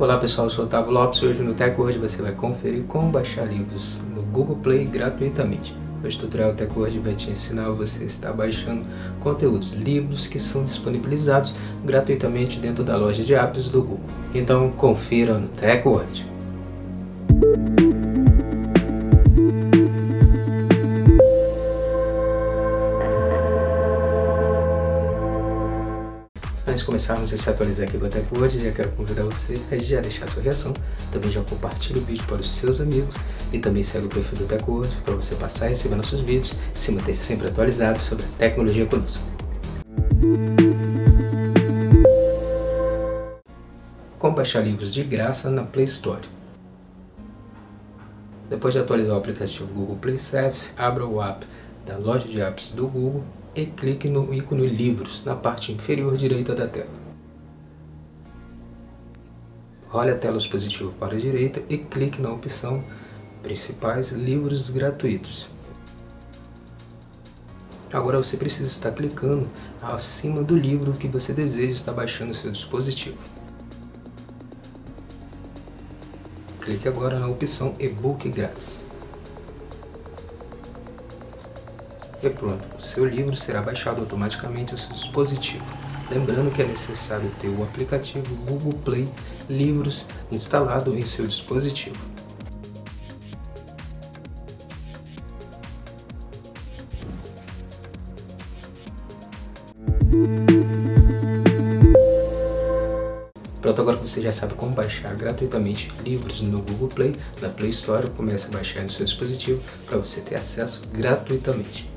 Olá pessoal, eu sou Otávio Lopes e hoje no TechWord você vai conferir como baixar livros no Google Play gratuitamente. Hoje o tutorial TechWord vai te ensinar você estar baixando conteúdos, livros que são disponibilizados gratuitamente dentro da loja de apps do Google. Então confira no TechWord. Antes de começarmos a se atualizar aqui do Ateco hoje, já quero convidar você a já deixar sua reação, também já compartilhe o vídeo para os seus amigos e também segue o perfil do Ateco hoje para você passar a receber nossos vídeos e se manter sempre atualizado sobre a tecnologia conosco. Como baixar livros de graça na Play Store. Depois de atualizar o aplicativo Google Play Service, abra o app da loja de apps do Google e clique no ícone Livros na parte inferior direita da tela. Role a tela dispositivo para a direita e clique na opção Principais Livros Gratuitos. Agora você precisa estar clicando acima do livro que você deseja estar baixando no seu dispositivo. Clique agora na opção E-book grátis. E pronto, o seu livro será baixado automaticamente ao seu dispositivo. Lembrando que é necessário ter o aplicativo Google Play Livros instalado em seu dispositivo. Pronto, agora você já sabe como baixar gratuitamente livros no Google Play, na Play Store, comece a baixar no seu dispositivo para você ter acesso gratuitamente.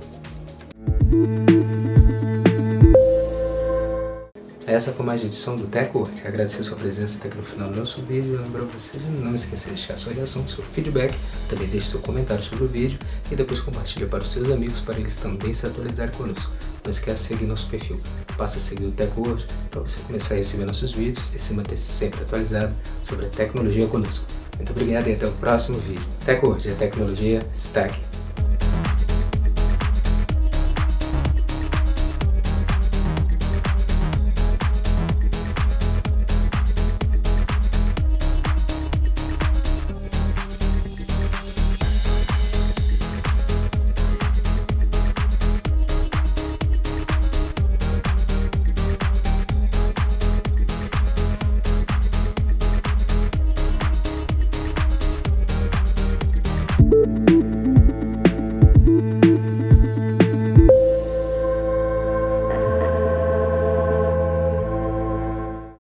Essa foi mais uma edição do TechWord. Agradecer sua presença até aqui no final do nosso vídeo. Lembrar vocês de não esquecer de deixar sua reação, seu feedback, também deixe seu comentário sobre o vídeo e depois compartilhe para os seus amigos para eles também se atualizarem conosco. Não esqueça de seguir nosso perfil. Passa a seguir o TechWord para você começar a receber nossos vídeos e se manter sempre atualizado sobre a tecnologia conosco. Muito obrigado e até o próximo vídeo. TechWord, a tecnologia aqui.